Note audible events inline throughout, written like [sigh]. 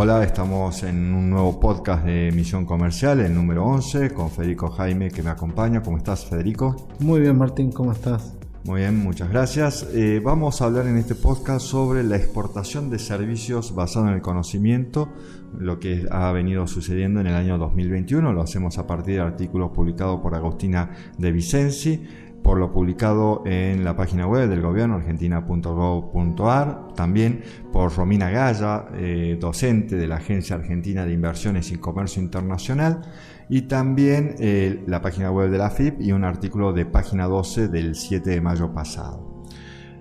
Hola, estamos en un nuevo podcast de Misión Comercial, el número 11, con Federico Jaime que me acompaña. ¿Cómo estás, Federico? Muy bien, Martín, ¿cómo estás? Muy bien, muchas gracias. Eh, vamos a hablar en este podcast sobre la exportación de servicios basado en el conocimiento, lo que ha venido sucediendo en el año 2021. Lo hacemos a partir de artículos publicados por Agustina de Vicenzi por lo publicado en la página web del gobierno argentina.gov.ar, también por Romina Gaya, eh, docente de la Agencia Argentina de Inversiones y Comercio Internacional, y también eh, la página web de la FIP y un artículo de página 12 del 7 de mayo pasado.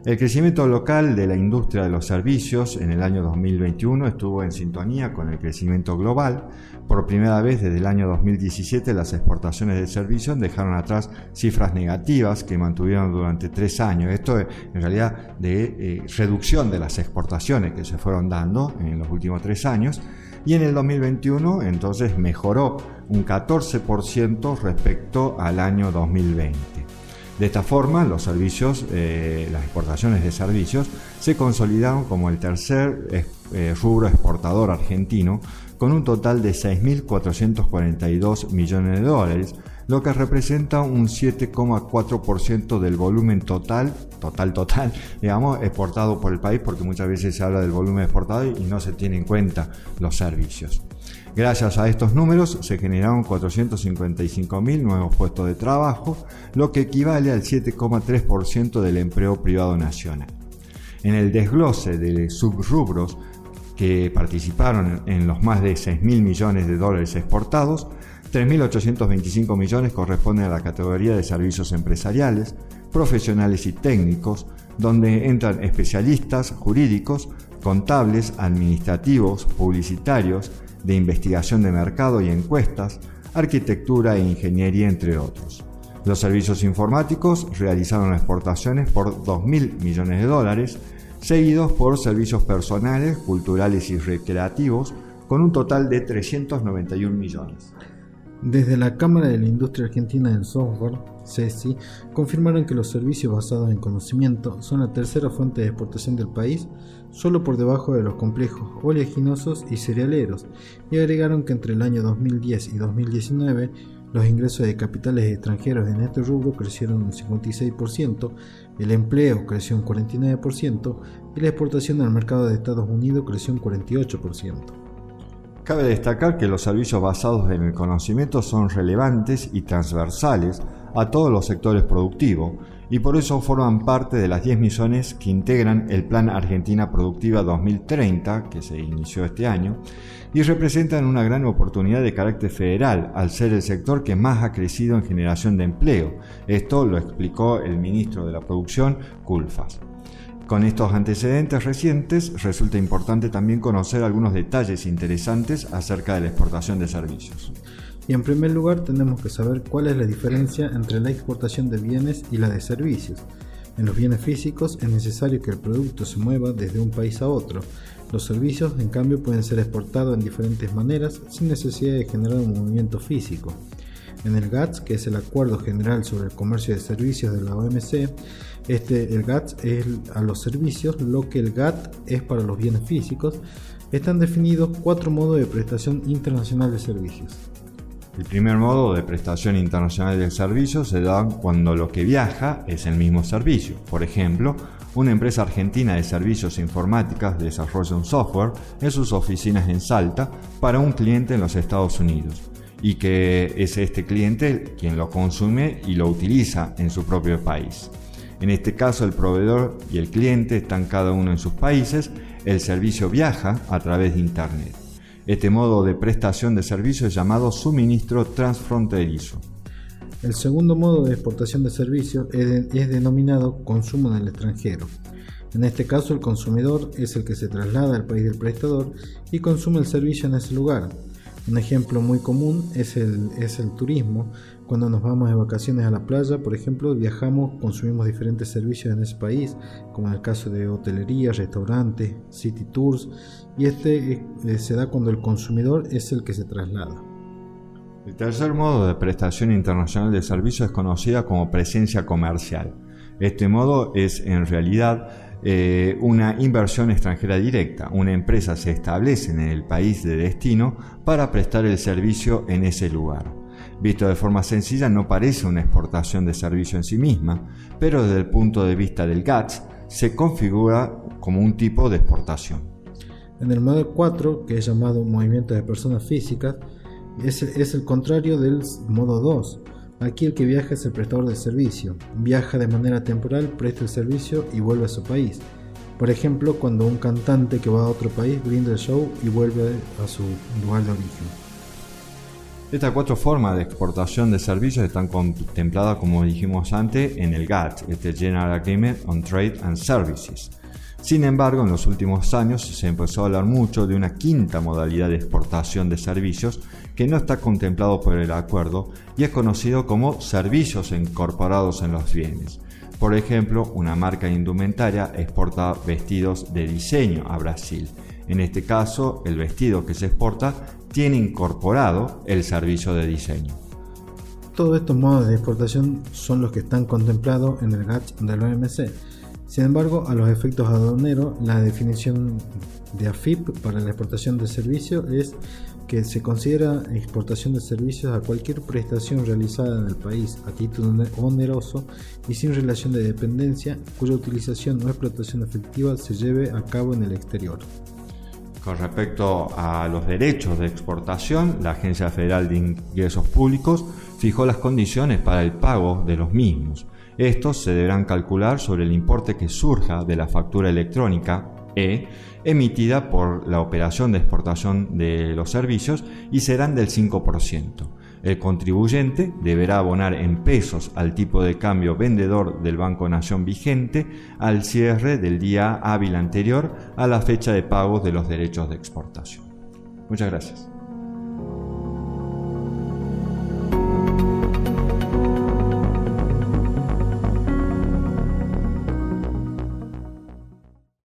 El crecimiento local de la industria de los servicios en el año 2021 estuvo en sintonía con el crecimiento global. Por primera vez desde el año 2017 las exportaciones de servicios dejaron atrás cifras negativas que mantuvieron durante tres años. Esto es en realidad de eh, reducción de las exportaciones que se fueron dando en los últimos tres años. Y en el 2021 entonces mejoró un 14% respecto al año 2020. De esta forma, los servicios, eh, las exportaciones de servicios se consolidaron como el tercer eh, rubro exportador argentino con un total de 6.442 millones de dólares, lo que representa un 7,4% del volumen total, total, total, [laughs] digamos, exportado por el país, porque muchas veces se habla del volumen exportado y no se tiene en cuenta los servicios. Gracias a estos números se generaron 455.000 nuevos puestos de trabajo, lo que equivale al 7,3% del empleo privado nacional. En el desglose de subrubros que participaron en los más de 6.000 millones de dólares exportados, 3.825 millones corresponden a la categoría de servicios empresariales, profesionales y técnicos, donde entran especialistas jurídicos, contables, administrativos, publicitarios, de investigación de mercado y encuestas, arquitectura e ingeniería, entre otros. Los servicios informáticos realizaron exportaciones por 2.000 millones de dólares, seguidos por servicios personales, culturales y recreativos, con un total de 391 millones. Desde la Cámara de la Industria Argentina del Software, CESI, confirmaron que los servicios basados en conocimiento son la tercera fuente de exportación del país, solo por debajo de los complejos oleaginosos y cerealeros, y agregaron que entre el año 2010 y 2019 los ingresos de capitales extranjeros en este rubro crecieron un 56%, el empleo creció un 49% y la exportación al mercado de Estados Unidos creció un 48%. Cabe destacar que los servicios basados en el conocimiento son relevantes y transversales a todos los sectores productivos y por eso forman parte de las 10 misiones que integran el Plan Argentina Productiva 2030, que se inició este año, y representan una gran oportunidad de carácter federal al ser el sector que más ha crecido en generación de empleo. Esto lo explicó el ministro de la Producción, Culfas. Con estos antecedentes recientes, resulta importante también conocer algunos detalles interesantes acerca de la exportación de servicios. Y en primer lugar tenemos que saber cuál es la diferencia entre la exportación de bienes y la de servicios. En los bienes físicos es necesario que el producto se mueva desde un país a otro. Los servicios, en cambio, pueden ser exportados en diferentes maneras sin necesidad de generar un movimiento físico. En el GATS, que es el Acuerdo General sobre el Comercio de Servicios de la OMC, este, el GATS es a los servicios, lo que el GATT es para los bienes físicos. Están definidos cuatro modos de prestación internacional de servicios. El primer modo de prestación internacional de servicios se da cuando lo que viaja es el mismo servicio. Por ejemplo, una empresa argentina de servicios informáticas desarrolla un software en sus oficinas en Salta para un cliente en los Estados Unidos y que es este cliente quien lo consume y lo utiliza en su propio país. En este caso el proveedor y el cliente están cada uno en sus países, el servicio viaja a través de Internet. Este modo de prestación de servicio es llamado suministro transfronterizo. El segundo modo de exportación de servicios es, denominado consumo en el extranjero. En este caso el consumidor es el que se traslada al país del prestador y consume el servicio en ese lugar. Un ejemplo muy común es el, es el turismo. Cuando nos vamos de vacaciones a la playa, por ejemplo, viajamos, consumimos diferentes servicios en ese país, como en el caso de hotelería, restaurantes, city tours, y este eh, se da cuando el consumidor es el que se traslada. El tercer modo de prestación internacional de servicios es conocida como presencia comercial. Este modo es en realidad eh, una inversión extranjera directa. Una empresa se establece en el país de destino para prestar el servicio en ese lugar. Visto de forma sencilla no parece una exportación de servicio en sí misma, pero desde el punto de vista del GATS se configura como un tipo de exportación. En el modo 4, que es llamado movimiento de personas físicas, es, es el contrario del modo 2. Aquí el que viaja es el prestador de servicio. Viaja de manera temporal, presta el servicio y vuelve a su país. Por ejemplo, cuando un cantante que va a otro país brinda el show y vuelve a su lugar de origen. Estas cuatro formas de exportación de servicios están contempladas, como dijimos antes, en el GATT, este General Agreement on Trade and Services. Sin embargo, en los últimos años se empezó a hablar mucho de una quinta modalidad de exportación de servicios que no está contemplado por el acuerdo y es conocido como servicios incorporados en los bienes. Por ejemplo, una marca indumentaria exporta vestidos de diseño a Brasil. En este caso, el vestido que se exporta tiene incorporado el servicio de diseño. Todos estos modos de exportación son los que están contemplados en el GATS del OMC. Sin embargo, a los efectos aduaneros, la definición de AFIP para la exportación de servicios es que se considera exportación de servicios a cualquier prestación realizada en el país a título oneroso y sin relación de dependencia cuya utilización o explotación efectiva se lleve a cabo en el exterior. Con respecto a los derechos de exportación, la Agencia Federal de Ingresos Públicos fijó las condiciones para el pago de los mismos. Estos se deberán calcular sobre el importe que surja de la factura electrónica E emitida por la operación de exportación de los servicios y serán del 5%. El contribuyente deberá abonar en pesos al tipo de cambio vendedor del Banco Nación vigente al cierre del día hábil anterior a la fecha de pago de los derechos de exportación. Muchas gracias.